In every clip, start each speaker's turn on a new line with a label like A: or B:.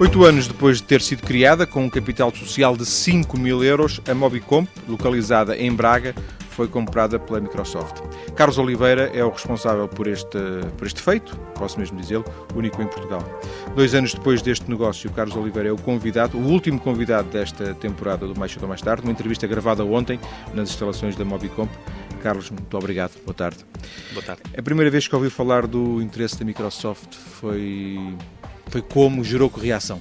A: Oito anos depois de ter sido criada, com um capital social de 5 mil euros, a Mobicomp, localizada em Braga, foi comprada pela Microsoft. Carlos Oliveira é o responsável por este, por este feito, posso mesmo dizê-lo, único em Portugal. Dois anos depois deste negócio, Carlos Oliveira é o convidado, o último convidado desta temporada do Mais Cedo Mais Tarde, uma entrevista gravada ontem nas instalações da Mobicomp. Carlos, muito obrigado. Boa tarde.
B: Boa tarde.
A: A primeira vez que ouvi falar do interesse da Microsoft foi, foi como gerou reação?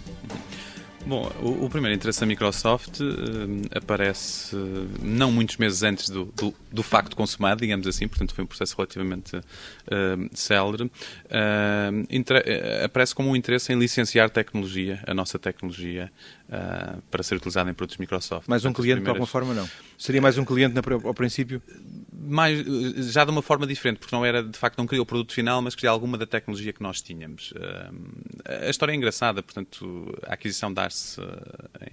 B: Bom, o, o, primeiro interesse da Microsoft uh, aparece uh, não muitos meses antes do, do, do, facto consumado, digamos assim, portanto foi um processo relativamente uh, célere. aparece como um interesse em licenciar tecnologia, a nossa tecnologia, para ser utilizada em produtos Microsoft.
A: Mais um cliente, primeiras... de alguma forma, não? Seria mais um cliente na, ao princípio?
B: mais, já de uma forma diferente, porque não era, de facto, não queria o produto final, mas queria alguma da tecnologia que nós tínhamos. a história é engraçada, portanto, a aquisição dar-se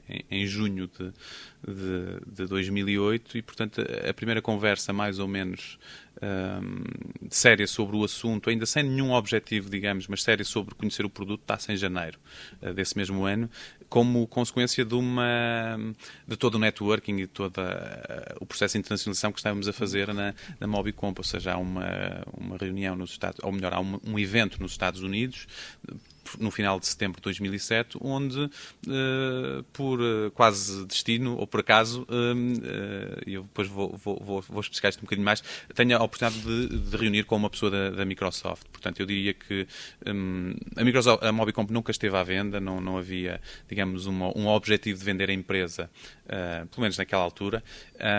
B: em, em, junho de, de, de, 2008 e, portanto, a primeira conversa, mais ou menos um, séria sobre o assunto, ainda sem nenhum objetivo, digamos, mas séria sobre conhecer o produto, está-se em janeiro uh, desse mesmo ano, como consequência de uma de todo o networking e todo uh, o processo de internacionalização que estávamos a fazer na, na Mobicomp, ou seja, há uma, uma reunião nos Estados, ou melhor, há um, um evento nos Estados Unidos no final de setembro de 2007, onde, uh, por uh, quase destino ou por acaso, e uh, eu depois vou, vou, vou, vou especificar isto um bocadinho mais, tenho a oportunidade de, de reunir com uma pessoa da, da, Microsoft. Portanto, eu diria que um, a Microsoft, a Mobicomp nunca esteve à venda, não, não havia, digamos, uma, um objetivo de vender a empresa, pelo menos naquela altura,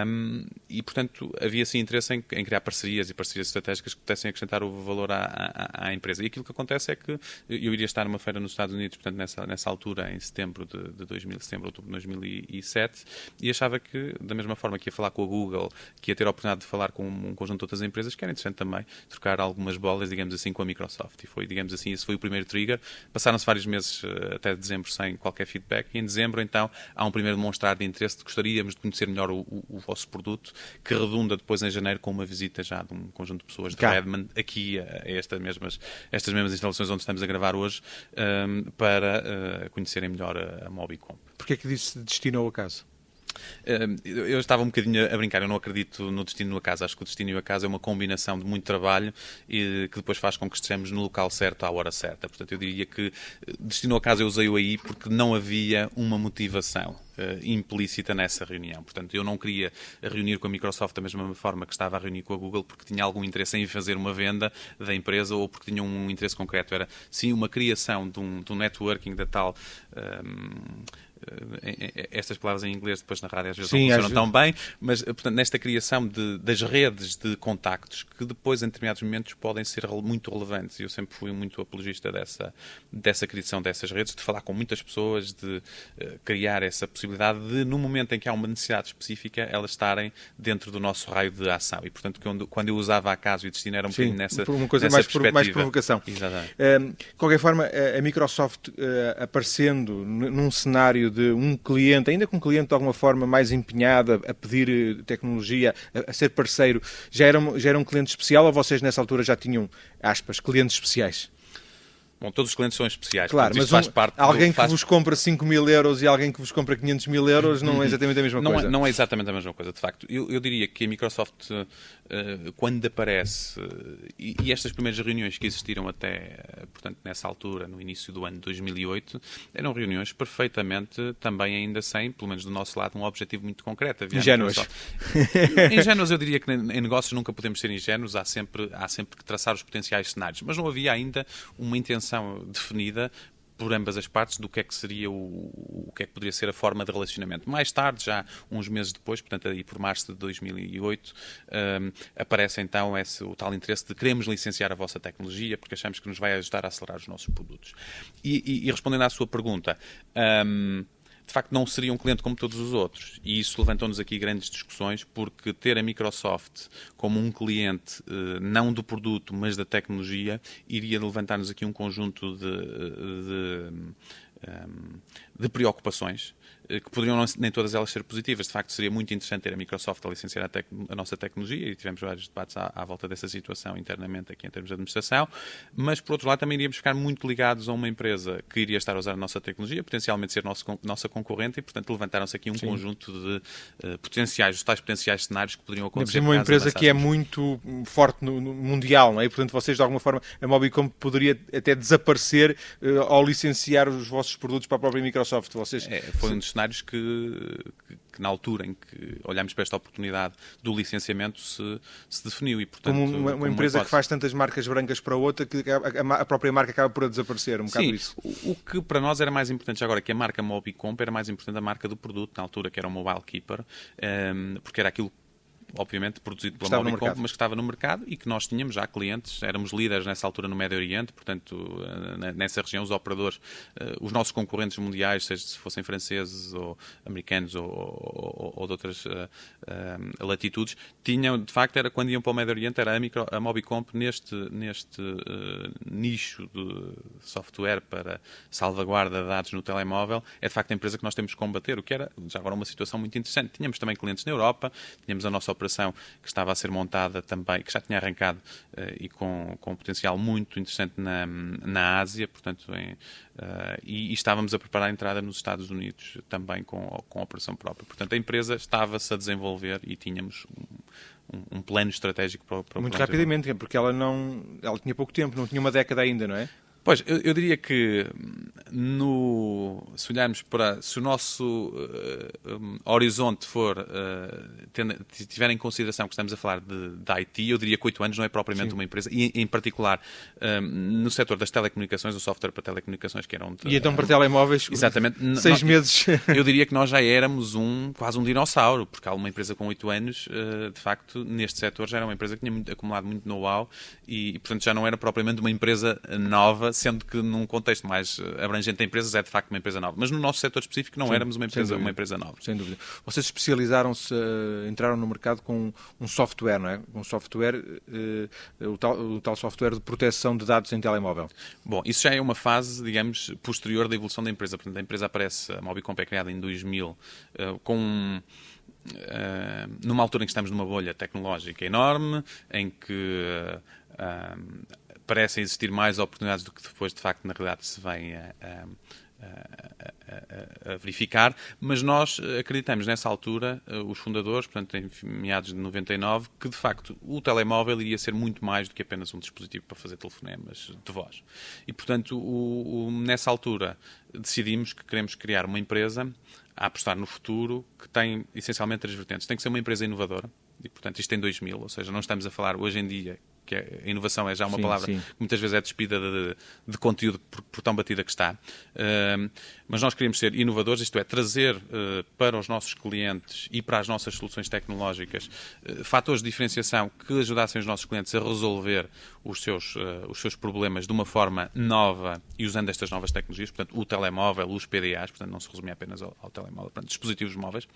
B: um, e, portanto, havia sim interesse em, em, criar parcerias e parcerias estratégicas que pudessem acrescentar o valor à, à, à empresa. E aquilo que acontece é que eu iria estar numa feira nos Estados Unidos, portanto, nessa, nessa altura, em setembro de, de 2000, setembro, outubro de 2007, e achava que, da mesma forma que ia falar com a Google, que ia ter a oportunidade de falar com um conjunto de outras empresas, que era interessante também trocar algumas bolas, digamos assim, com a Microsoft. E foi, digamos assim, esse foi o primeiro trigger. Passaram-se vários meses eh, até dezembro sem qualquer feedback, e em dezembro, então, há um primeiro demonstrar de interesse de gostaríamos de conhecer melhor o, o, o vosso produto, que redunda depois em janeiro com uma visita já de um conjunto de pessoas de. Redmond aqui a, a estas mesmas, estas mesmas instalações onde estamos a gravar hoje, para uh, conhecerem melhor a, a Mobicom.
A: Porquê é que disse destino ao acaso?
B: Eu estava um bocadinho a brincar, eu não acredito no destino e a casa. Acho que o destino e a casa é uma combinação de muito trabalho e que depois faz com que estejamos no local certo à hora certa. Portanto, eu diria que eh, destino a casa eu usei-o aí porque não havia uma motivação uh, implícita nessa reunião. Portanto, eu não queria reunir com a Microsoft da mesma forma que estava a reunir com a Google porque tinha algum interesse em fazer uma venda da empresa ou porque tinha um interesse concreto. Era, sim, uma criação de um, de um networking da tal. Um, eh, estas palavras em inglês depois na rádio às vezes Sim, não funcionam tão bem, mas portanto, nesta criação de, das redes de contactos que depois em determinados momentos podem ser muito relevantes e eu sempre fui muito apologista dessa, dessa criação dessas redes, de falar com muitas pessoas, de uh, criar essa possibilidade de no momento em que há uma necessidade específica elas estarem dentro do nosso raio de ação e portanto quando, quando eu usava acaso e destino era um Sim, bocadinho nessa
A: uma coisa
B: nessa
A: mais, por, mais provocação. Exatamente. Uh, de qualquer forma, a Microsoft uh, aparecendo num cenário de um cliente, ainda com um cliente de alguma forma mais empenhado a, pedir eh, tecnologia, a, a, ser parceiro, já era, já era um cliente especial ou vocês nessa altura já tinham, aspas, clientes especiais?
B: Bom, todos os clientes são especiais.
A: Claro, mas um, alguém do, faz... que vos compra 5 mil euros e alguém que vos compra 500 mil euros não é exatamente a mesma
B: não
A: coisa.
B: É, não é exatamente a mesma coisa, de facto. Eu, eu diria que a Microsoft, uh, quando aparece, uh, e, estas primeiras reuniões que existiram até, uh, portanto, nessa altura, no início do ano de 2008, eram reuniões perfeitamente também ainda sem, pelo menos do nosso lado, um objetivo muito concreto.
A: Ingênuos.
B: ingênuos, eu diria que em negócios nunca podemos ser ingênuos, há sempre, há sempre que traçar os potenciais cenários, mas não havia ainda uma intenção definida por ambas as partes do que é que seria o, o que é que poderia ser a forma de relacionamento. Mais tarde, já uns meses depois, portanto aí por março de 2008, um, aparece então esse, o tal interesse de queremos licenciar a vossa tecnologia porque achamos que nos vai ajudar a acelerar os nossos produtos. E, e, e respondendo à sua pergunta, um, de facto não seria um cliente como todos os outros. E isso levantou-nos aqui grandes discussões, porque ter a Microsoft como um cliente, eh, não do produto, mas da tecnologia, iria levantar-nos aqui um conjunto de, de, de, preocupações que poderiam nem todas elas ser positivas. De facto, seria muito interessante ter a Microsoft a licenciar a, a nossa tecnologia e tivemos vários debates à, à, volta dessa situação internamente aqui em termos de administração, mas por outro lado também iríamos ficar muito ligados a uma empresa que iria estar a usar a nossa tecnologia, potencialmente ser nosso, nossa concorrente e, portanto, levantaram-se aqui um Sim. conjunto de uh, potenciais, os tais potenciais cenários que poderiam acontecer.
A: uma empresa que é muito forte no, no, mundial, não é? E, portanto, vocês, de alguma forma, a Mobicom poderia até desaparecer uh, ao licenciar os vossos produtos para a própria Microsoft. Vocês,
B: é, foi um dos cenários que, que, que, na altura em que olhámos para esta oportunidade do licenciamento, se, se definiu. E, portanto,
A: como uma, uma empresa uma que faz tantas marcas brancas para outra, que a, a, própria marca acaba por desaparecer, um bocado
B: Sim,
A: isso.
B: O, o que para nós era mais importante agora, que a marca Mobicomp era mais importante a marca do produto, na altura, que era o Mobile Keeper, um, ehm, porque era aquilo obviamente produzido pela
A: estava
B: Mobicom, mas que estava no mercado e que nós tínhamos já clientes, éramos líderes nessa altura no Médio Oriente, portanto, eh, nessa região, os operadores, eh, os nossos concorrentes mundiais, seja se fossem franceses ou americanos ou, ou, ou de outras uh, uh, latitudes, tinham, de facto, era quando iam para o Médio Oriente, era a, micro, a Mobicomp neste, neste uh, nicho de software para salvaguarda de dados no telemóvel, é de facto a empresa que nós temos que combater, o que era já agora uma situação muito interessante. Tínhamos também clientes na Europa, tínhamos a nossa operação que estava a ser montada também, que já tinha arrancado uh, e com, com um potencial muito interessante na, na Ásia, portanto, em, uh, e, e, estávamos a preparar a entrada nos Estados Unidos também com, com a operação própria. Portanto, a empresa estava-se a desenvolver e tínhamos um, um, um plano estratégico para, para
A: Muito rapidamente, porque ela não, ela tinha pouco tempo, não tinha uma década ainda, não é?
B: Pois, eu, eu, diria que no, se olharmos para. Se o nosso uh, um, horizonte for. Uh, tendo, tiver em consideração que estamos a falar de, de IT, eu diria que 8 anos não é propriamente Sim. uma empresa. E, em particular, um, no setor das telecomunicações, o software para telecomunicações, que era um.
A: E então para telemóveis?
B: Exatamente.
A: Seis meses.
B: eu diria que nós já éramos um, quase um dinossauro, porque há uma empresa com 8 anos, uh, de facto, neste setor já era uma empresa que tinha muito, acumulado muito know-how e, e, portanto, já não era propriamente uma empresa nova sendo que num contexto mais eh, abrangente de empresas é de facto uma empresa nova. Mas no nosso setor específico não Sim, éramos uma empresa, uma empresa nova.
A: Sem dúvida. Vocês especializaram-se, uh, entraram no mercado com um software, não é? Um software, uh, o, tal, o tal software de proteção de dados em telemóvel.
B: Bom, isso já é uma fase, digamos, posterior da evolução da empresa. Portanto, a empresa aparece, a Mobicomp é criada em 2000 uh, com numa altura em que estamos numa bolha tecnológica enorme, em que parecem existir mais oportunidades do que depois, de facto, na realidade se vem a, a, a, a, verificar, mas nós acreditamos nessa altura, os fundadores, portanto, em meados de 99, que de facto o telemóvel iria ser muito mais do que apenas um dispositivo para fazer telefonemas de voz. E, portanto, o, o, nessa altura decidimos que queremos criar uma empresa a apostar no futuro que tem essencialmente três vertentes. Tem que ser uma empresa inovadora, e portanto isto em 2000, ou seja, não estamos a falar hoje em dia que é, a inovação é já uma sim, palavra sim. que muitas vezes é despida de, de conteúdo por, por, tão batida que está. Uh, mas nós queremos ser inovadores, isto é, trazer uh, para os nossos clientes e para as nossas soluções tecnológicas uh, fatores de diferenciação que ajudassem os nossos clientes a resolver os seus, os seus problemas de uma forma nova e usando estas novas tecnologias, portanto, o telemóvel, os PDAs, portanto, não se resumia apenas ao, ao telemóvel, portanto, dispositivos móveis.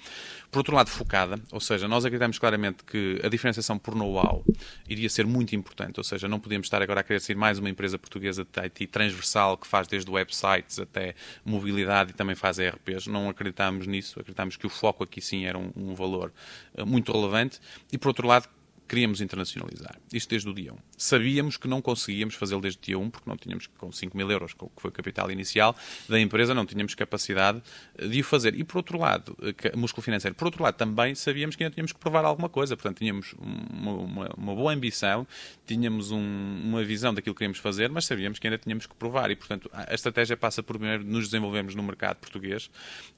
B: Por outro lado, focada, ou seja, nós acreditamos claramente que a diferenciação por know-how iria ser muito importante. Ou seja, não podíamos estar agora a querer ser mais uma empresa portuguesa de IT transversal que faz desde websites até mobilidade e também faz ERPs. Não acreditamos nisso. Acreditamos que o foco aqui sim era um, um valor uh, muito relevante. E por outro lado, queríamos internacionalizar. Isto desde o dia 1. Sabíamos que não conseguíamos fazê-lo desde o dia 1, porque não tínhamos, com 5 mil euros, que foi o capital inicial da empresa, não tínhamos capacidade de o fazer. E, por outro lado, eh, músculo financeiro. Por outro lado, também sabíamos que ainda tínhamos que provar alguma coisa. Portanto, tínhamos uma, uma, uma boa ambição, tínhamos um, uma visão daquilo que queríamos fazer, mas sabíamos que ainda tínhamos que provar. E, portanto, a estratégia passa por primeiro nos desenvolvermos no mercado português,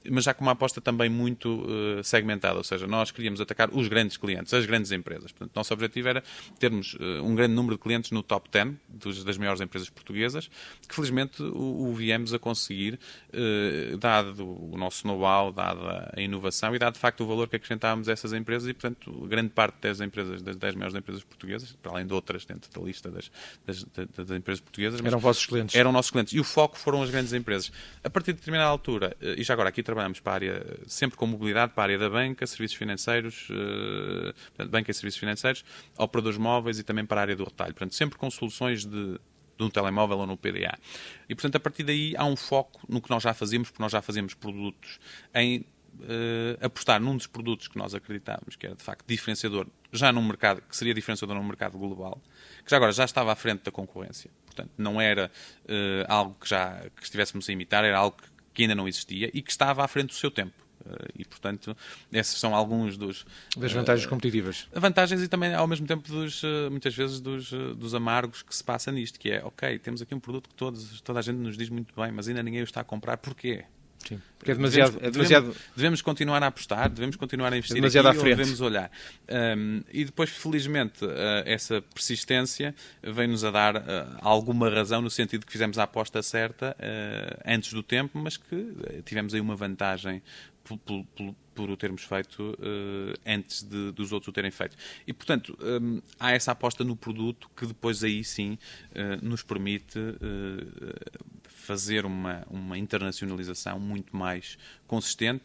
B: mas já com uma aposta também muito uh, segmentada. Ou seja, nós queríamos atacar os grandes clientes, as grandes empresas. Portanto, nosso objetivo era termos uh, um grande número de clientes no top 10 dos, das maiores empresas portuguesas, que felizmente o, o viemos a conseguir, uh, dado o nosso know-how, dada a inovação e dado de facto o valor que acrescentávamos a essas empresas e, portanto, grande parte das empresas, das 10 maiores empresas portuguesas, para além de outras dentro da lista das, das, das, empresas portuguesas.
A: Eram vossos clientes.
B: Eram nossos clientes. E o foco foram as grandes empresas. A partir de determinada altura, uh, e já agora aqui trabalhamos para a área, sempre com mobilidade, para a área da banca, serviços financeiros, banca e serviços financeiros, operadores móveis e também para a área do retalho. Portanto, sempre com soluções de de um telemóvel ou no PDA. E, portanto, a partir daí há um foco no que nós já fazemos, porque nós já fazemos produtos em uh, apostar num dos produtos que nós acreditávamos que era de facto diferenciador, já num mercado, que seria diferenciador num mercado global, que já agora já estava à frente da concorrência. Portanto, não era uh, algo que já que estivéssemos a imitar, era algo que ainda não existia e que estava à frente do seu tempo. Eh, e, portanto, esses são alguns dos...
A: Das vantagens uh, competitivas.
B: Vantagens e também, ao mesmo tempo, dos, uh, muitas vezes, dos, dos amargos que se passa nisto, que é, ok, temos aqui um produto que todos, toda a gente nos diz muito bem, mas ainda ninguém o está a comprar. Porquê?
A: Sim, porque é demasiado,
B: devemos,
A: é demasiado... Devemos,
B: devemos, continuar a apostar, devemos continuar a investir
A: é demasiado
B: aqui,
A: à frente.
B: devemos olhar. Um, e depois, felizmente, uh, essa persistência vem-nos a dar uh, alguma razão no sentido que fizemos a aposta certa uh, antes do tempo, mas que tivemos aí uma vantagem por, por, por o termos feito uh, antes de, dos outros o terem feito. E, portanto, um, há essa aposta no produto que depois aí sim uh, nos permite uh, fazer uma, uma internacionalização muito mais consistente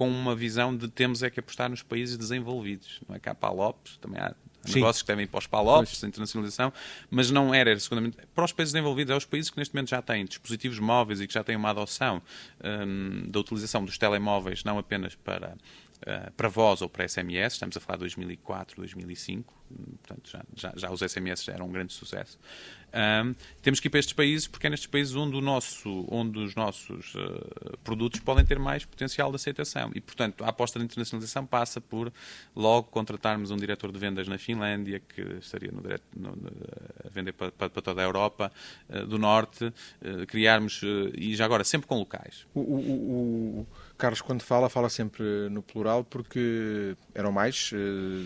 B: com uma visão de temos é que apostar nos países desenvolvidos. Não é cá para Lopes, também há Sim. negócios que devem ir para os PALOPs, a internacionalização, mas não era, era segundamente para os países desenvolvidos, é os países que neste momento já têm dispositivos móveis e que já têm uma adoção um, da utilização dos telemóveis, não apenas para uh, para voz ou para SMS, estamos a falar de 2004, 2005, portanto já, já, já os SMS já eram um grande sucesso. Um, temos que ir para estes países porque é nestes países onde, o nosso, onde os nossos uh, produtos podem ter mais potencial de aceitação. E, portanto, a aposta na internacionalização passa por logo contratarmos um diretor de vendas na Finlândia, que estaria no, no, a vender para, para, toda a Europa uh, do Norte, uh, criarmos, e já agora, sempre com locais.
A: O, o, o Carlos, quando fala, fala sempre no plural porque eram mais,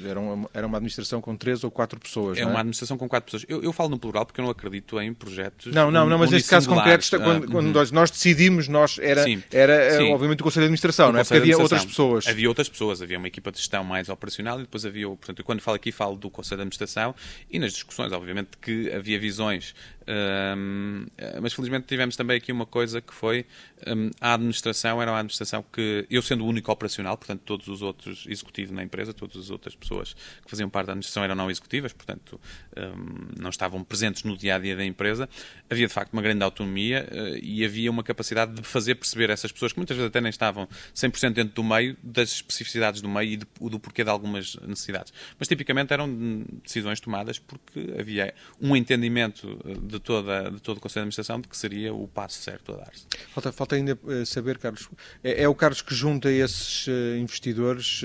A: era uma, era uma administração com três ou quatro pessoas.
B: É,
A: é?
B: uma administração com quatro pessoas. Eu, eu, falo no plural porque eu não acredito em projetos.
A: Não, não, não mas neste caso concreto, quando, quando nós, nós, decidimos, nós era, sim, era sim. obviamente o Conselho de Administração, o não é? Porque havia outras pessoas.
B: Havia outras pessoas, havia uma equipa de gestão mais operacional e depois havia, portanto, quando falo aqui, falo do Conselho de Administração e nas discussões, obviamente, que havia visões um, mas felizmente tivemos também aqui uma coisa que foi um, a administração era uma administração que eu sendo o único operacional, portanto todos os outros executivos na empresa, todas as outras pessoas que faziam parte da administração eram não executivas, portanto um, não estavam presentes no dia a dia da empresa. Havia de facto uma grande autonomia uh, e havia uma capacidade de fazer perceber essas pessoas que muitas vezes até nem estavam 100% dentro do meio das especificidades do meio e de, do porquê de algumas necessidades. Mas tipicamente eram decisões tomadas porque havia um entendimento de de, toda, de todo o Conselho de Administração de que seria o passo certo a dar-se.
A: Falta, falta ainda eh, saber, Carlos, é, é, o Carlos que junta esses uh, investidores,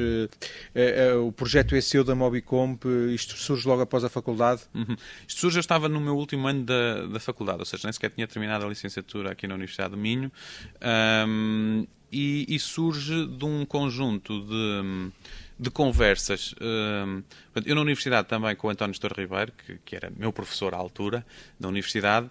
A: é, é, o projeto é seu da Mobicomp, isto surge logo após a faculdade?
B: Uhum. Isto surge, eu estava no meu último ano da, da faculdade, ou seja, nem sequer tinha terminado a licenciatura aqui na Universidade do Minho, um, e, e surge de um conjunto de de conversas. Hum, eu na universidade também com o António Estor Ribeiro, que, que, era meu professor à altura da universidade,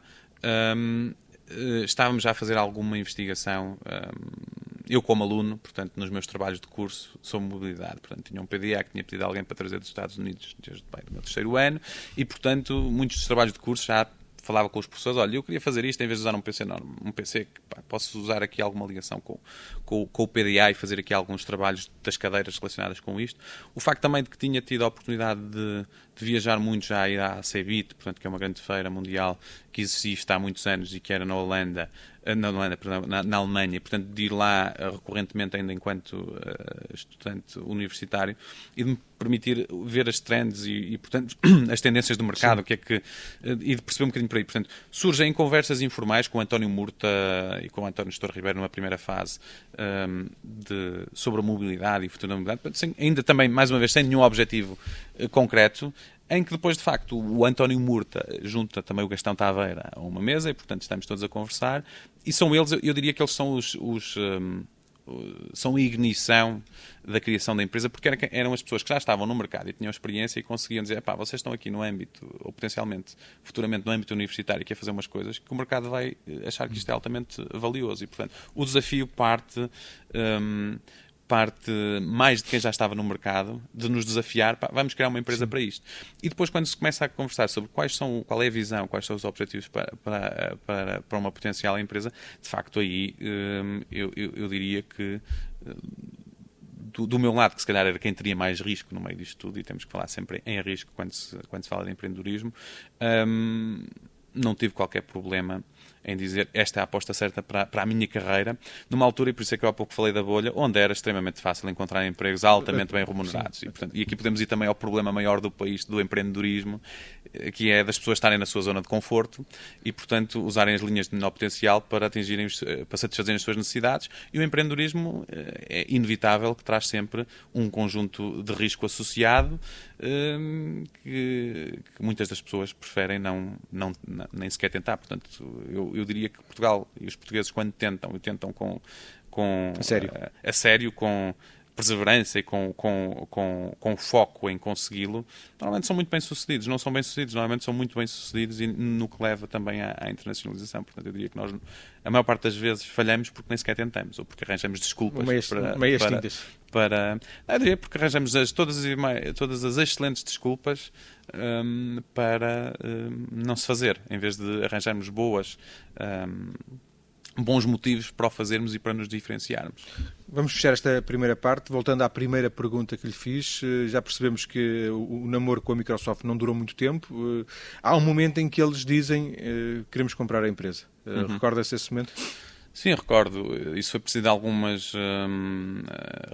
B: hum, eh, estávamos já a fazer alguma investigação, hum, eu como aluno, portanto, nos meus trabalhos de curso sobre mobilidade. Portanto, tinha um PDA que tinha pedido alguém para trazer dos Estados Unidos desde bem, o meu terceiro ano e, portanto, muitos dos trabalhos de curso já falava com os professores, olha, eu queria fazer isto em vez de usar um PC enorme, um PC pá, posso usar aqui alguma ligação com, com, com, o PDA e fazer aqui alguns trabalhos das cadeiras relacionadas com isto. O facto também de que tinha tido a oportunidade de, de viajar muito já a ir à CEBIT, portanto, que é uma grande feira mundial que existe há muitos anos e que era na Holanda, eh, na, perdão, na, na Alemanha, portanto, de ir lá uh, recorrentemente ainda enquanto uh, estudante universitário e de me permitir ver as trends e, e portanto, as tendências do mercado, o que é que, uh, e de perceber um bocadinho por aí. Portanto, surgem conversas informais com o António Murta e com o António Estor Ribeiro numa primeira fase um, ehm, de, sobre a mobilidade e futuro da mobilidade, sem, ainda também, mais uma vez, sem nenhum objetivo concreto, em que depois, de facto, o António Murta junta também o Gastão Taveira a uma mesa e, portanto, estamos todos a conversar. E são eles, eu diria que eles são os. os um, são a ignição da criação da empresa, porque eram as pessoas que já estavam no mercado e tinham experiência e conseguiam dizer, pá, vocês estão aqui no âmbito, ou potencialmente, futuramente no âmbito universitário, que é fazer umas coisas que o mercado vai achar que isto é altamente valioso. E, portanto, o desafio parte um, parte mais de quem já estava no mercado de nos desafiar, pá, vamos criar uma empresa Sim. para isto. E depois quando se começa a conversar sobre quais são, qual é a visão, quais são os objetivos para, para, para, para uma potencial empresa, de facto aí hum, eu, eu, eu, diria que hum, do, do, meu lado, que se calhar era quem teria mais risco no meio disto tudo, e temos que falar sempre em risco quando se, quando se fala de empreendedorismo, hum, não tive qualquer problema em dizer esta é a aposta certa para, para a minha carreira, numa altura, e por isso é que eu há pouco falei da bolha, onde era extremamente fácil encontrar empregos altamente bem remunerados. E, portanto, e aqui podemos ir também ao problema maior do país, do empreendedorismo, eh, que é das pessoas estarem na sua zona de conforto e, portanto, usarem as linhas de menor potencial para atingirem, eh, para satisfazerem as suas necessidades. E o empreendedorismo eh, é inevitável que traz sempre um conjunto de risco associado que, que muitas das pessoas preferem não, não, nem sequer tentar. Portanto, eu, eu diria que Portugal e os portugueses, quando tentam, e tentam com, com
A: a sério,
B: a, a sério com perseverança e com, com, com, com foco em consegui-lo, normalmente são muito bem-sucedidos. Não são bem-sucedidos, normalmente são muito bem-sucedidos e no que leva também à, à, internacionalização. Portanto, eu diria que nós, a maior parte das vezes, falhamos porque nem sequer tentamos ou porque arranjamos desculpas
A: meias,
B: para,
A: meias
B: para, para, não, eu diria porque arranjamos as, todas, as, todas as excelentes desculpas um, para um, não se fazer, em vez de arranjarmos boas bons motivos para o fazermos e para nos diferenciarmos.
A: Vamos fechar esta primeira parte. Voltando à primeira pergunta que lhe fiz, eh, já percebemos que o namoro com a Microsoft não durou muito tempo. Eh, há um momento em que eles dizem eh, queremos comprar a empresa. Uhum. Recorda-se esse momento?
B: Sim, recordo. Isso foi preciso de algumas hum,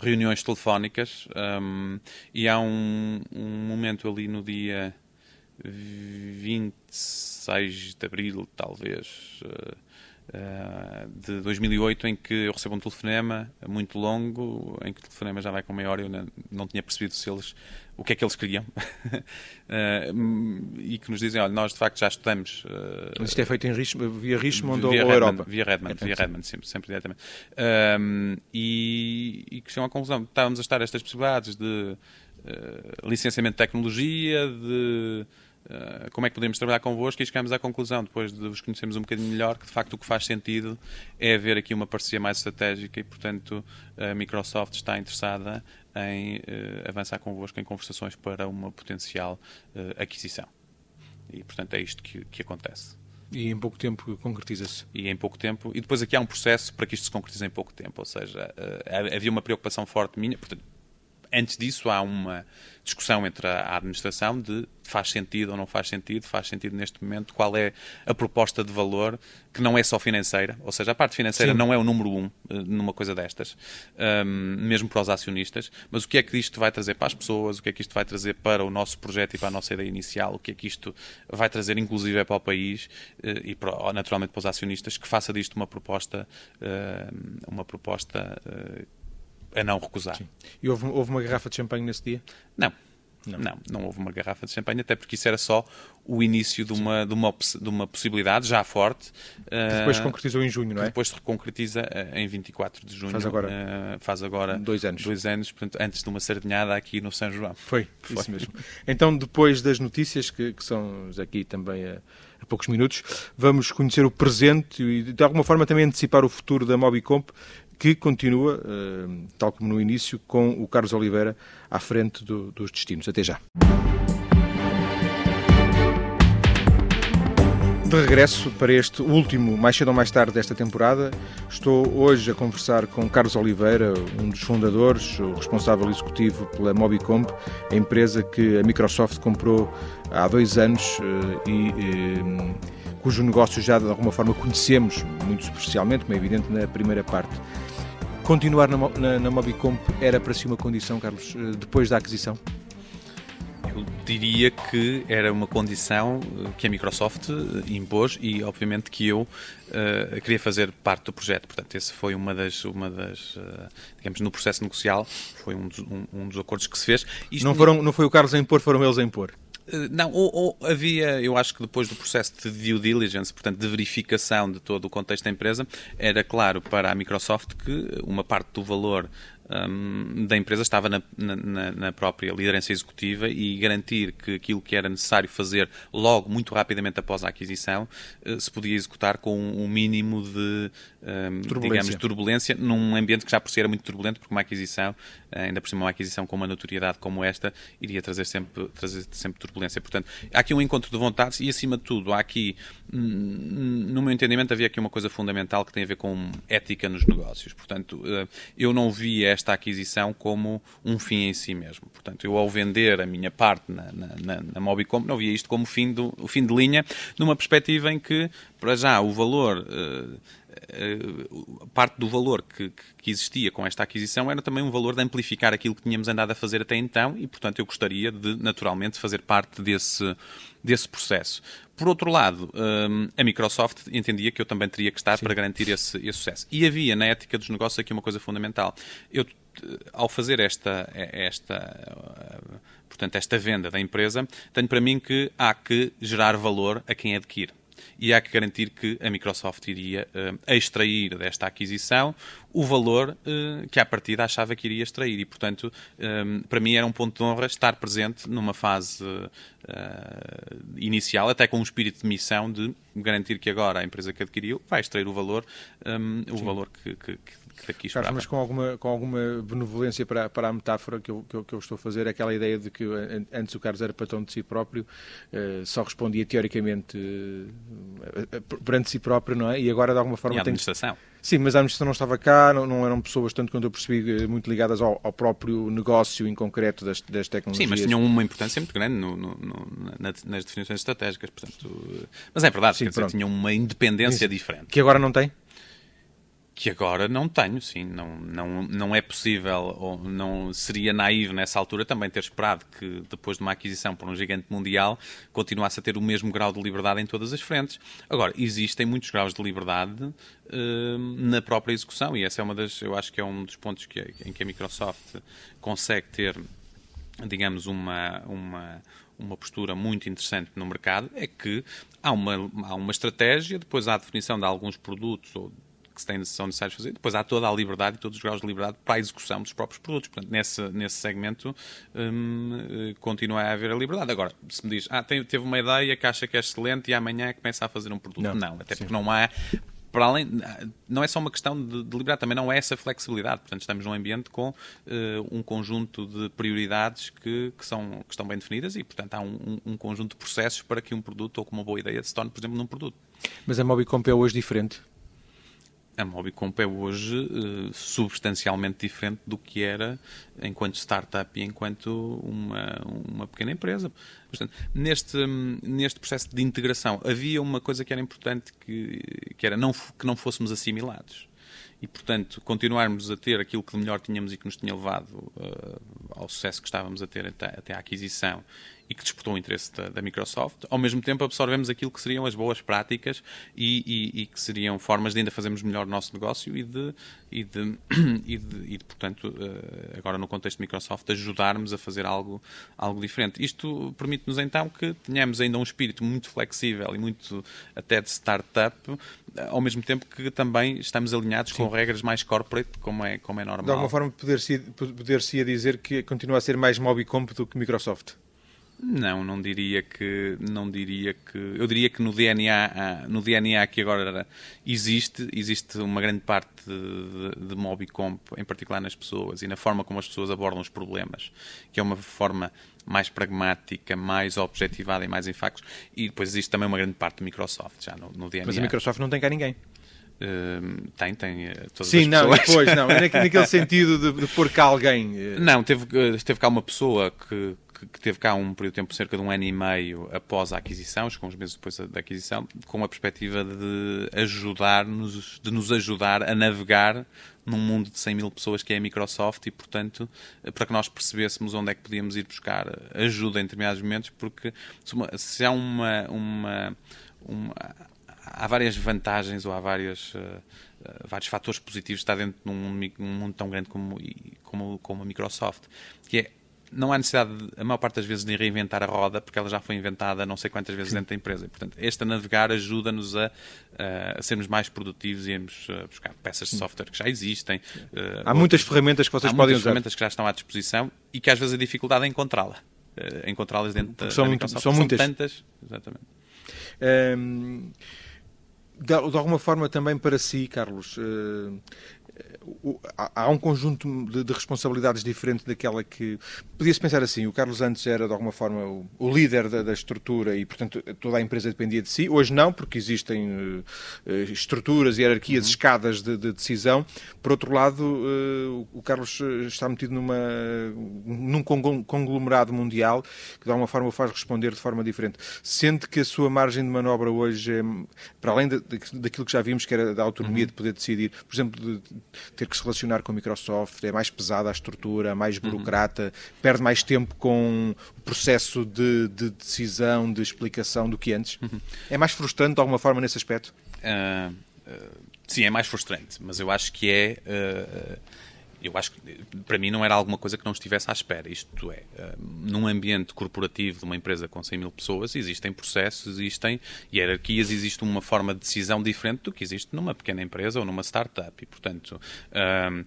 B: reuniões telefónicas um, e há um, um momento ali no dia 26 de abril, talvez, uh, de 2008 em que eu recebo um telefonema muito longo, em que o telefonema já vai com meia hora e eu não, não tinha percebido se eles, o que é que eles queriam. uh, e que nos dizem, olha, nós de facto já estudamos... Uh,
A: Mas isto é feito em Richmond, via Richmond via ou Redmond, Europa?
B: Via Redmond, via Redmond sempre, sempre diretamente. e, e que chegam à conclusão, estávamos a estar estas possibilidades de licenciamento de tecnologia, de eh, como é que podemos trabalhar convosco e chegamos à conclusão, depois de vos conhecermos um bocadinho melhor, que de facto o que faz sentido é haver aqui uma parceria mais estratégica e, portanto, a Microsoft está interessada em uh, avançar convosco em conversações para uma potencial uh, aquisição. E, portanto, é isto que, que acontece.
A: E em pouco tempo concretiza-se.
B: E em pouco tempo. E depois aqui há um processo para que isto se concretize em pouco tempo. Ou seja, havia uma preocupação forte minha. Portanto, antes disso há uma discussão entre a administração de faz sentido ou não faz sentido, faz sentido neste momento, qual é a proposta de valor que não é só financeira, ou seja, a parte financeira Sim. não é o número um eh, numa coisa destas, um, mesmo para os acionistas, mas o que é que isto vai trazer para as pessoas, o que é que isto vai trazer para o nosso projeto e para a nossa ideia inicial, o que é que isto vai trazer inclusive para o país uh, e para, naturalmente para os acionistas, que faça disto uma proposta, uh, uma proposta uh, a não recusar. Sim.
A: E houve, houve uma garrafa de champanhe nesse dia?
B: Não. Não. não. não, houve uma garrafa de champanhe, até porque isso era só o início de uma, de uma, de uma possibilidade já forte.
A: Que depois se eh, concretizou em junho, não é?
B: depois se concretiza uh, em 24 de junho.
A: Faz agora.
B: Uh, faz agora
A: dois anos.
B: Dois anos, portanto, antes de uma sardinhada aqui no São João.
A: Foi, Foi. isso mesmo. Então, depois das notícias, que, que são aqui também a, a, poucos minutos, vamos conhecer o presente e, de alguma forma, também antecipar o futuro da Mobicomp que continua, eh, tal como no início, com o Carlos Oliveira à frente do, dos destinos. Até já. De regresso para este último, mais cedo ou mais tarde desta temporada, estou hoje a conversar com Carlos Oliveira, um dos fundadores, o responsável executivo pela Mobicomp, a empresa que a Microsoft comprou há dois anos eh, e eh, cujo negócio já de alguma forma conhecemos muito superficialmente, como é evidente na primeira parte. Continuar na, na, na Mobicomp era para si uma condição, Carlos, eh, depois da aquisição?
B: Eu diria que era uma condição eh, que a Microsoft eh, impôs e, obviamente, que eu uh, queria fazer parte do projeto. Portanto, esse foi uma das, uma das uh, digamos, no processo negocial, foi um dos, um, um dos acordos que se fez.
A: Isto não, foram, não foi o Carlos a impor, foram eles a impor?
B: Eh, não, ou, ou, havia, eu acho que depois do processo de due diligence, portanto, de verificação de todo o contexto da empresa, era claro para a Microsoft que uma parte do valor um, da empresa estava na, na, na, própria liderança executiva e garantir que aquilo que era necessário fazer logo, muito rapidamente após a aquisição, uh, se podia executar com um mínimo de, um, turbulência. digamos, turbulência, num ambiente que já por si era muito turbulento, porque uma aquisição, ainda por cima uma aquisição com uma notoriedade como esta, iria trazer sempre, trazer sempre turbulência. Portanto, há aqui um encontro de vontades e, acima de tudo, há aqui no meu entendimento, havia aqui uma coisa fundamental que tem a ver com ética nos negócios. Portanto, eh, eu não vi esta aquisição como um fim em si mesmo. Portanto, eu ao vender a minha parte na, na, na Mobicom, não via isto como fim do, o fim de linha, numa perspectiva em que, para já, o valor eh, parte do valor que, que, existia com esta aquisição era também um valor de amplificar aquilo que tínhamos andado a fazer até então e, portanto, eu gostaria de, naturalmente, fazer parte desse, desse processo. Por outro lado, eh, a Microsoft entendia que eu também teria que estar Sim. para garantir esse, esse sucesso. E havia na ética dos negócios aqui uma coisa fundamental. Eu, ao fazer esta, esta, portanto, esta venda da empresa, tenho para mim que há que gerar valor a quem adquire e há que garantir que a Microsoft iria uh, extrair desta aquisição o valor uh, que à partida achava que iria extrair. E, portanto, um, para mim era um ponto de honra estar presente numa fase inicial, até com um espírito de missão de garantir que agora a empresa que adquiriu vai extrair o valor, o valor que, que, que que
A: Carlos, mas com alguma, com alguma benevolência para, para a metáfora que eu, que eu, que, eu, estou a fazer, aquela ideia de que antes o Carlos era patrão de si próprio, uh, só respondia teoricamente uh, perante si próprio, não é? E agora de alguma forma.
B: E a administração.
A: Tem... Sim, mas a administração não estava cá, não, não, eram pessoas, tanto quanto eu percebi, muito ligadas ao, ao próprio negócio em concreto das, das, tecnologias.
B: Sim, mas tinham uma importância muito grande no, no, no, nas definições estratégicas. Portanto, mas é verdade, Sim, quer dizer, tinham uma independência diferente.
A: Que agora não tem?
B: Que agora não tenho, sim, não, não, não é possível, ou não seria naivo nessa altura também ter esperado que depois de uma aquisição por um gigante mundial continuasse a ter o mesmo grau de liberdade em todas as frentes. Agora, existem muitos graus de liberdade uh, na própria execução e essa é uma das, eu acho que é um dos pontos que, em que a Microsoft consegue ter, digamos, uma, uma, uma postura muito interessante no mercado, é que há uma, há uma estratégia, depois há a definição de alguns produtos ou que têm, são necessários fazer. Depois há toda a liberdade e todos os graus de liberdade para a execução dos próprios produtos. Portanto, nesse, nesse segmento hum, eh, continua a haver a liberdade. Agora, se me diz, ah, tem, teve uma ideia que acha que é excelente e amanhã começa a fazer um produto. Não, não até Sim. porque não há para além, não é só uma questão de, de liberdade, também não é essa flexibilidade. Portanto, estamos num ambiente com uh, um conjunto de prioridades que, que, são, que estão bem definidas e, portanto, há um, um, conjunto de processos para que um produto ou com uma boa ideia se torne, por exemplo, num produto.
A: Mas a Mobicomp é hoje diferente?
B: A Mobicomp é hoje uh, substancialmente diferente do que era enquanto startup e enquanto uma, uma pequena empresa. Portanto, neste, neste processo de integração havia uma coisa que era importante que, que era não, que não fôssemos assimilados e, portanto, continuarmos a ter aquilo que melhor tínhamos e que nos tinha levado uh, ao sucesso que estávamos a ter até, até à aquisição e que despertou o interesse da, da, Microsoft. Ao mesmo tempo, absorvemos aquilo que seriam as boas práticas e, e, e, que seriam formas de ainda fazermos melhor o nosso negócio e de, e de, e de, de portanto, eh, agora no contexto de Microsoft, ajudarmos a fazer algo, algo diferente. Isto permite-nos então que tenhamos ainda um espírito muito flexível e muito até de startup, ao mesmo tempo que também estamos alinhados Sim. com regras mais corporate, como é, como é normal.
A: De alguma forma, poder-se poder dizer que continua a ser mais Mobicomp do que Microsoft?
B: Não, não diria que não diria que eu diria que no DNA ah, no DNA que agora existe existe uma grande parte de, de Mobicomp em particular nas pessoas e na forma como as pessoas abordam os problemas que é uma forma mais pragmática, mais objetivada e mais em factos e depois existe também uma grande parte do Microsoft já no, no DNA.
A: Mas a Microsoft não tem cá ninguém.
B: Uh, tem, tem uh, todas
A: Sim, não, depois, não, naquele sentido de, de pôr cá alguém.
B: Uh... Não, teve, teve cá uma pessoa que, que, teve cá um período de tempo, cerca de um ano e meio após a aquisição, com uns meses depois da aquisição, com a perspectiva de ajudar-nos, de nos ajudar a navegar num mundo de 100 mil pessoas que é a Microsoft e, portanto, para que nós percebêssemos onde é que podíamos ir buscar ajuda em determinados momentos, porque se há uma, uma, uma há várias vantagens ou há várias, uh, vários fatores positivos de estar dentro de um, um mundo tão grande como, como, como a Microsoft, que é não há necessidade, de, a maior parte das vezes, de reinventar a roda, porque ela já foi inventada não sei quantas vezes dentro da empresa. E, portanto, este navegar ajuda-nos a, a, sermos mais produtivos e irmos buscar peças de software que já existem.
A: Eh, há muitas ferramentas que vocês podem usar.
B: Há ferramentas que já estão à disposição e que às vezes a dificuldade é encontrá-la. Encontrá-las dentro porque da,
A: são,
B: da
A: muito, são muitas.
B: São tantas, exatamente.
A: Um, de, alguma forma também para si, Carlos, há um conjunto de, de, responsabilidades diferente daquela que. Podia-se pensar assim: o Carlos antes era, de alguma forma, o, líder da, estrutura e, portanto, toda a empresa dependia de si. Hoje não, porque existem uh, estruturas, hierarquias, uhum. escadas de, de, decisão. Por outro lado, uh, o Carlos está metido numa, num conglomerado mundial que, de alguma forma, o faz responder de forma diferente. Sente que a sua margem de manobra hoje é, para além daquilo que já vimos, que era da autonomia uhum. de poder decidir, por exemplo, de ter que se relacionar com a Microsoft, é mais pesada a estrutura, mais uhum. burocrata, uhum. perde mais tempo com o processo de, de, decisão, de explicação do que antes. Uhum. É mais frustrante de alguma forma nesse aspecto? Uh,
B: uh, sim, é mais frustrante, mas eu acho que é. Uh, eu acho que para mim não era alguma coisa que não estivesse à espera. Isto é, uh, num ambiente corporativo de uma empresa com 100 mil pessoas, existem processos, existem hierarquias, existe uma forma de decisão diferente do que existe numa pequena empresa ou numa startup. E, portanto, uh,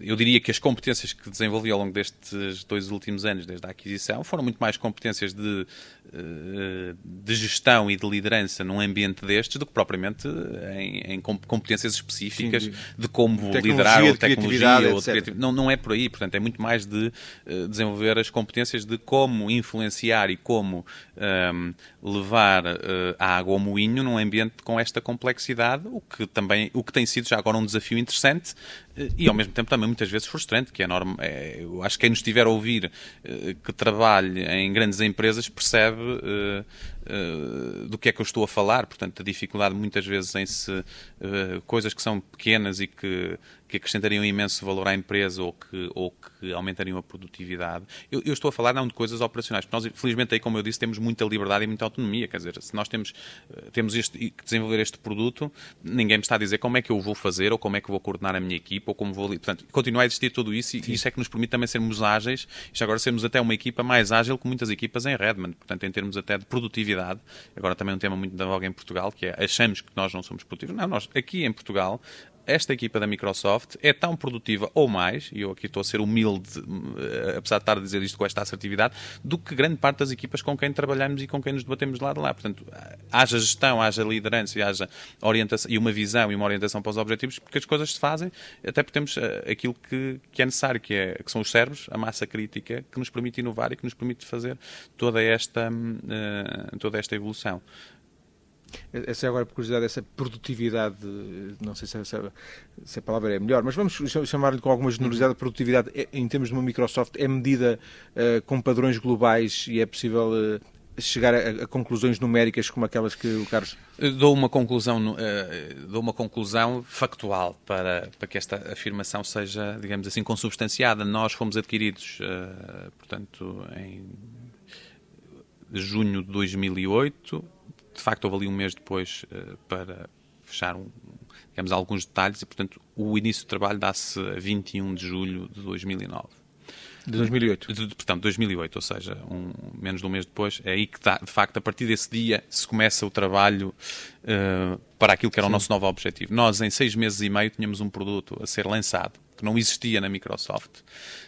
B: eu diria que as competências que desenvolvi ao longo destes dois últimos anos, desde a aquisição, foram muito mais competências de, eh, de gestão e de liderança num ambiente destes do que propriamente em, em competências específicas Sim, de, como tecnologia, liderar ou tecnologia. Ou de não, não é por aí, portanto, é muito mais de uh, desenvolver as competências de como influenciar e como um, ehm, levar a água ao moinho num ambiente com esta complexidade, o que também o que tem sido já agora um desafio interessante e ao mesmo tempo também muitas vezes frustrante, que é normal. É, eu acho que quem nos estiver a ouvir eh, que trabalhe em grandes empresas percebe uh, uh, do que é que eu estou a falar, portanto, a dificuldade muitas vezes em se uh, coisas que são pequenas e que que acrescentariam imenso valor à empresa ou que, ou que aumentariam a produtividade. Eu, eu, estou a falar não de coisas operacionais, porque nós, felizmente, aí, como eu disse, temos muita liberdade e muita autonomia. Quer dizer, se nós temos, eh, temos este, que desenvolver este produto, ninguém me está a dizer como é que eu vou fazer ou como é que vou coordenar a minha equipa ou como vou. Portanto, continua a existir tudo isso e Sim. isso é que nos permite também sermos ágeis e já agora sermos até uma equipa mais ágil que muitas equipas em Redmond. Portanto, em termos até de produtividade, agora também um tema muito da voga em Portugal, que é achamos que nós não somos produtivos. Não, nós aqui em Portugal esta equipa da Microsoft é tão produtiva ou mais, e eu aqui estou a ser humilde, eh, apesar de estar a dizer isto com esta assertividade, do que grande parte das equipas com quem trabalhamos e com quem nos debatemos de lado a lá. Portanto, haja gestão, haja liderança e haja orientação e uma visão e uma orientação para os objetivos, porque as coisas se fazem, até porque temos eh, aquilo que, que é necessário, que, é, que são os cérebros, a massa crítica, que nos permite inovar e que nos permite fazer toda esta, uh, toda esta evolução.
A: Essa é agora, por curiosidade, essa produtividade, não sei se, a, se a palavra é melhor, mas vamos chamar-lhe com alguma generosidade, produtividade é, em termos de uma Microsoft é medida uh, com padrões globais e é possível uh, chegar a, a, conclusões numéricas como aquelas que o Carlos...
B: Dou uma conclusão, uh, dou uma conclusão factual para, para que esta afirmação seja, digamos assim, consubstanciada. Nós fomos adquiridos, portanto, em junho de 2008, de facto houve ali um mês depois uh, para fechar um, digamos, alguns detalhes e, portanto, o início do trabalho dá-se a 21 de julho de 2009.
A: De 2008?
B: De, portanto, 2008, ou seja, um, menos de um mês depois, é aí que, dá, de facto, a partir desse dia se começa o trabalho uh, para aquilo que era Sim. o nosso novo objetivo. Nós, em seis meses e meio, tínhamos um produto a ser lançado, que não existia na Microsoft.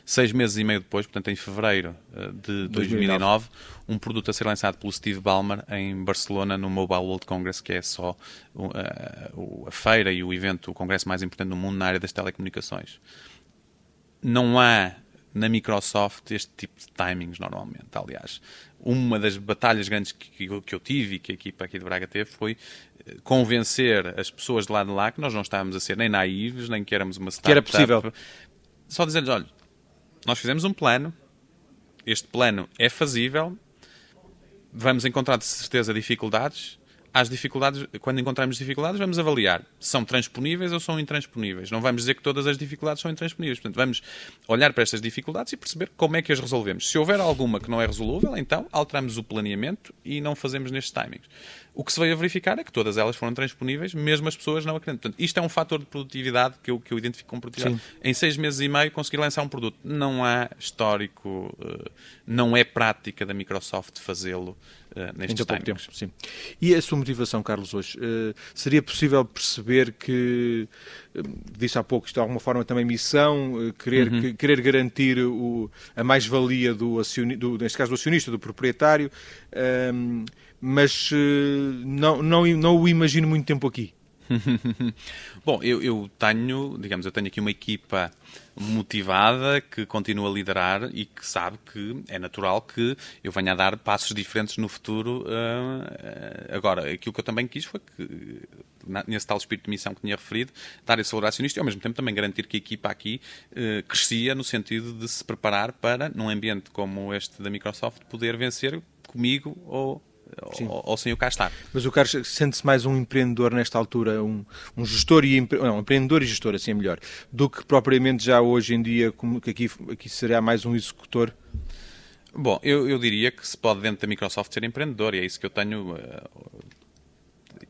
B: Seis meses e meio depois, portanto, em fevereiro uh, de 2009, 2009, um produto a ser lançado pelo Steve Ballmer em Barcelona, no Mobile World Congress, que é só uh, a feira e o evento, o congresso mais importante do mundo na área das telecomunicações. Não há na Microsoft este tipo de timings normalmente. Aliás, uma das batalhas grandes que, que eu tive e que a equipa aqui de Braga teve foi eh, convencer as pessoas de lá de lá que nós não estávamos a ser nem naivos, nem que éramos uma startup.
A: Que era possível.
B: Só dizer-lhes, olha, nós fizemos um plano, este plano é fazível, vamos encontrar de certeza dificuldades, às dificuldades, quando encontrarmos dificuldades, vamos avaliar se são transponíveis ou são intransponíveis. Não vamos dizer que todas as dificuldades são intransponíveis. Portanto, vamos olhar para estas dificuldades e perceber como é que as resolvemos. Se houver alguma que não é resolúvel, então alteramos o planeamento e não fazemos nestes timings. O que se veio a verificar é que todas elas foram transponíveis, mesmo as pessoas não acreditam. Portanto, isto é um fator de produtividade que eu, que eu identifico como produtividade. Sim. Em seis meses e meio conseguir lançar um produto. Não há histórico, uh, não é prática da Microsoft fazê-lo uh, nestes pouco tempo.
A: Sim. E a sua motivação, Carlos, hoje? Uh, seria possível perceber que, disse há pouco, isto de alguma forma também missão, querer, uhum. que, querer garantir o, a mais-valia do, do, neste caso do acionista, do proprietário, mas não, não, não o imagino muito tempo aqui.
B: Bom, eu, eu, tenho, digamos, eu tenho aqui uma equipa motivada que continua a liderar e que sabe que é natural que eu venha a dar passos diferentes no futuro. Uh, agora, aquilo que eu também quis foi que, nesse tal espírito de missão que tinha referido, dar esse valor acionista e ao mesmo tempo também garantir que a equipa aqui uh, crescia no sentido de se preparar para, num ambiente como este da Microsoft, poder vencer comigo ou ou, ou, sem o cá estar.
A: Mas o Carlos sente-se mais um empreendedor nesta altura, um, um gestor e não, um empreendedor e gestor, assim é melhor, do que propriamente já hoje em dia, como que aqui, aqui será mais um executor?
B: Bom, eu, eu diria que se pode dentro da Microsoft ser empreendedor e é isso que eu tenho uh,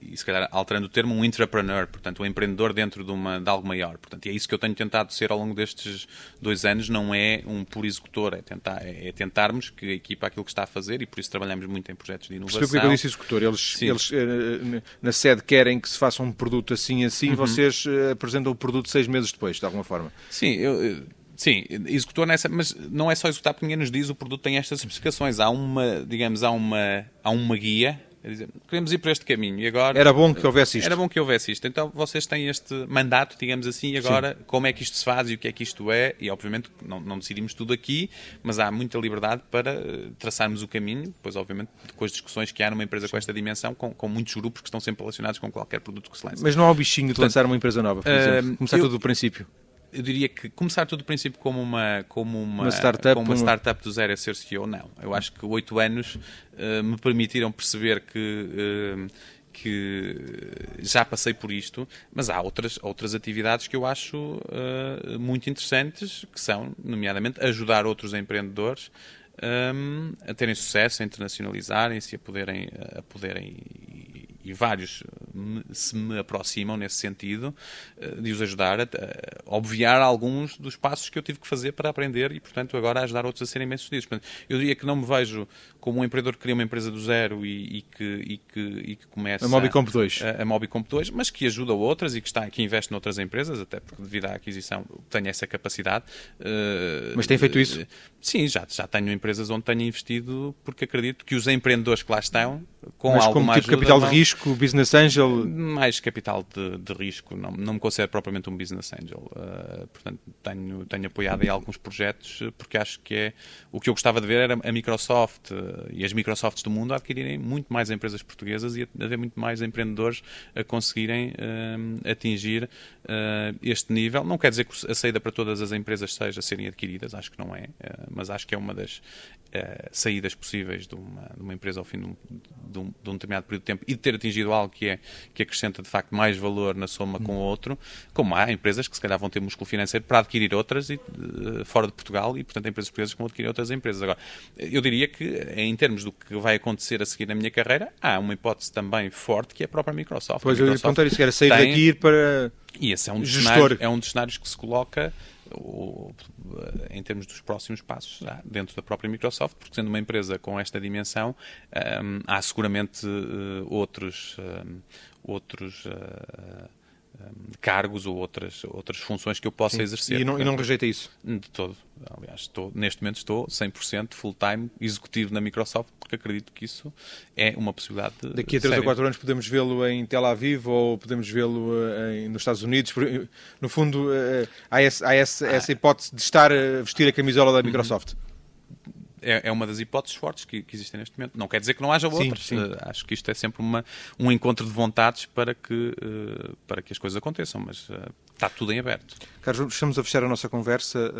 B: e se calhar alterando o termo, um entrepreneur, portanto, um empreendedor dentro de, uma, de algo maior. Portanto, e é isso que eu tenho tentado ser ao longo destes dois anos, não é um puro executor, é, tentar, é, é tentarmos que a equipa aquilo que está a fazer, e por isso trabalhamos muito em projetos de inovação.
A: Percebeu porque eu disse executor? Eles, eles eh, na sede querem que se faça um produto assim assim, uhum. vocês eh, apresentam o produto seis meses depois, de alguma forma.
B: Sim, eu Sim, executor nessa, mas não é só executar porque ninguém nos diz o produto tem estas especificações. Há uma, digamos, há uma, há uma guia dizer, queremos ir por este caminho e agora...
A: Era bom que houvesse isto.
B: Era bom que houvesse isto. Então vocês têm este mandato, digamos assim, e agora Sim. como é que isto se faz e o que é que isto é, e obviamente não, não decidimos tudo aqui, mas há muita liberdade para eh, traçarmos o caminho, depois obviamente com as discussões que há numa empresa Sim. com esta dimensão, com, com muitos grupos que estão sempre relacionados com qualquer produto que se lance.
A: Mas não há o bichinho de Portanto, lançar uma empresa nova, por exemplo, uh, começar eu, tudo do princípio
B: eu diria que começar tudo do princípio como uma, como uma, uma startup, como uma startup do zero a ser CEO, não. Eu acho que oito anos uh, me permitiram perceber que. Uh, que já passei por isto, mas há outras, outras atividades que eu acho uh, muito interessantes, que são, nomeadamente, ajudar outros empreendedores um, a terem sucesso, a internacionalizarem-se, a poderem, a poderem e vários se me aproximam nesse sentido, eh, de os ajudar a, obviar alguns dos passos que eu tive que fazer para aprender e, portanto, agora ajudar outros a serem bem-sucedidos. Eu diria que não me vejo como um empreendedor que cria uma empresa do zero e, e, que, e, que, e que começa...
A: A Mobicomp 2.
B: A, a Mobicomp 2, mas que ajuda outras e que, está, que investe noutras empresas, até porque devido à aquisição tenho essa capacidade.
A: Uh, mas tem feito isso?
B: Sim, já, já tenho empresas onde tenho investido porque acredito que os empreendedores que lá estão, com
A: mas
B: alguma
A: como tipo
B: ajuda...
A: capital de risco, business angel?
B: Mais capital de, de risco, não, não me considero propriamente um business angel. Uh, portanto, tenho, tenho apoiado em alguns projetos porque acho que é o que eu gostava de ver era a Microsoft e as Microsofts do mundo adquirirem muito mais empresas portuguesas e haver muito mais empreendedores a conseguirem uh, atingir uh, este nível. Não quer dizer que a saída para todas as empresas seja serem adquiridas, acho que não é, mas acho que é uma das saídas possíveis de uma, de uma, empresa ao fim de um, de, um, de um, determinado período de tempo e de ter atingido algo que, é, que acrescenta de facto mais valor na soma com o outro, como há empresas que se calhar vão ter músculo financeiro para adquirir outras e, fora de Portugal e, portanto, empresas portuguesas que vão adquirir outras empresas. Agora, eu diria que em termos do que vai acontecer a seguir na minha carreira, há uma hipótese também forte que é a própria Microsoft.
A: Pois,
B: eu
A: ia perguntar isso, era sair tem... daqui e ir para.
B: E esse é um, cenários, é um dos cenários que se coloca em termos dos próximos passos dentro da própria Microsoft, porque sendo uma empresa com esta dimensão, um, há seguramente uh, outros, outros cargos ou outras, outras funções que eu possa Sim. exercer.
A: E não, e não rejeita isso?
B: De todo. Aliás, estou, neste momento estou 100% full-time executivo na Microsoft porque acredito que isso é uma possibilidade.
A: Daqui a 3 ou 4 anos podemos vê-lo em Tel Aviv ou podemos vê-lo uh, nos Estados Unidos. No fundo, uh, há, esse, há essa, essa hipótese de estar a vestir a camisola da uhum.
B: É, é uma das hipóteses fortes que, que, existem neste momento. Não quer dizer que não haja outras. Sim, sim. Uh, acho que isto é sempre uma, um encontro de vontades para que, uh, para que as coisas aconteçam, mas uh, está tudo em aberto.
A: Carlos, estamos a fechar a nossa conversa.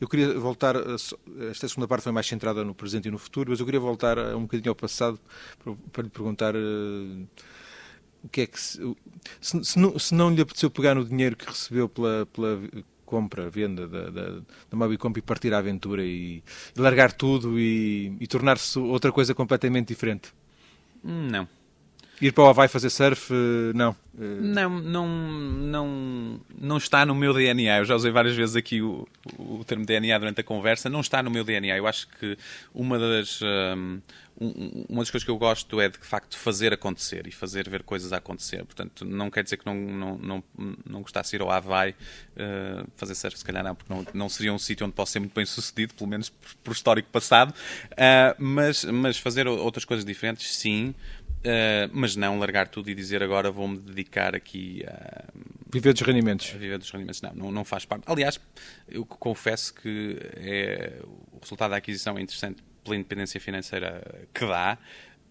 A: eu queria voltar, esta segunda parte foi mais centrada no presente e no futuro, mas eu queria voltar um bocadinho ao passado para, para lhe perguntar o que é que se, se, se, não, se, não, lhe apeteceu pegar no dinheiro que recebeu pela, pela compra, venda da, da, da Mobicomp e partir à aventura e, e largar tudo e, e tornar-se outra coisa completamente diferente?
B: Não.
A: Ir para o Havaí fazer surf, não.
B: Não, não, não, não está no meu DNA. Eu já usei várias vezes aqui o, o termo DNA durante a conversa. Não está no meu DNA. Eu acho que uma das, um, uma das coisas que eu gosto é de, de facto fazer acontecer e fazer ver coisas acontecer. Portanto, não quer dizer que não, não, não, não gostasse ir ao Havaí uh, fazer surf, se calhar não, porque não, não seria um sítio onde posso ser muito bem sucedido, pelo menos por, por histórico passado. Uh, mas, mas fazer outras coisas diferentes, sim Uh, mas não largar tudo e dizer agora vou-me dedicar aqui a.
A: Viver dos rendimentos.
B: A viver dos rendimentos. Não, não, não, faz parte. Aliás, eu confesso que é, o resultado da aquisição é interessante pela independência financeira que dá,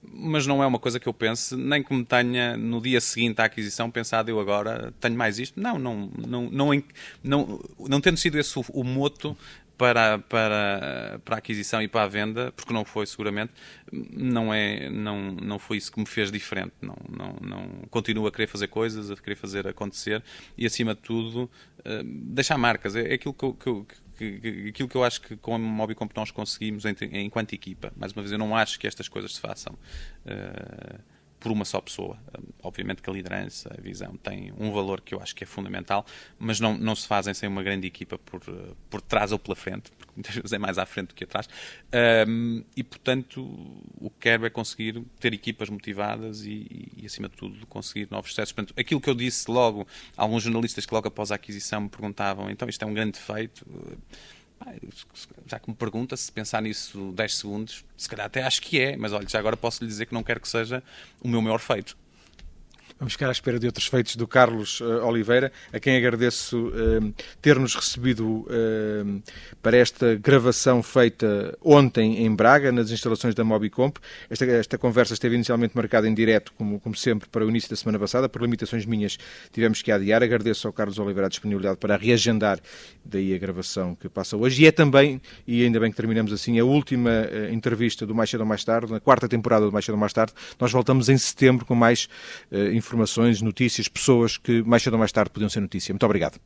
B: mas não é uma coisa que eu pense, nem que me tenha no dia seguinte à aquisição pensado eu agora tenho mais isto. Não, não, não, não, não, não tendo sido esse o, o moto, para, para, para a aquisição e para a venda, porque não foi seguramente, não, é, não, não foi isso que me fez diferente. Não, não, não, continuo a querer fazer coisas, a querer fazer acontecer e, acima de tudo, uh, deixar marcas. É, é aquilo que eu, que, eu, aquilo que eu acho que com a Mobicomp nós conseguimos enquanto equipa. Mais uma vez, eu não acho que estas coisas se façam. Uh, por uma só pessoa. Obviamente que a liderança, a visão tem um valor que eu acho que é fundamental, mas não, não se fazem sem uma grande equipa por, por trás ou pela frente, porque muitas vezes é mais à frente do que atrás. Um, e, portanto, o que quero é conseguir ter equipas motivadas e, e, acima de tudo, conseguir novos sucessos. Portanto, aquilo que eu disse logo, alguns jornalistas que logo após a aquisição me perguntavam, então isto é um grande defeito já que me pergunta, se pensar nisso 10 segundos, se calhar até acho que é, mas olha, já agora posso lhe dizer que não quero que seja o meu maior feito.
A: Vamos ficar à espera de outros feitos do Carlos uh, Oliveira, a quem agradeço uh, ter-nos recebido uh, para esta gravação feita ontem em Braga, nas instalações da Mobicomp. Esta, esta conversa esteve inicialmente marcada em direto, como, como, sempre, para o início da semana passada. Por limitações minhas, tivemos que adiar. Agradeço ao Carlos Oliveira a disponibilidade para reagendar daí a gravação que passa hoje. E é também, e ainda bem que terminamos assim, a última entrevista do Mais Cedo ou Mais Tarde, na quarta temporada do Mais Cedo ou Mais Tarde. Nós voltamos em setembro com mais informações informações, notícias, pessoas que mais cedo ou mais tarde podiam ser notícia. Muito obrigado.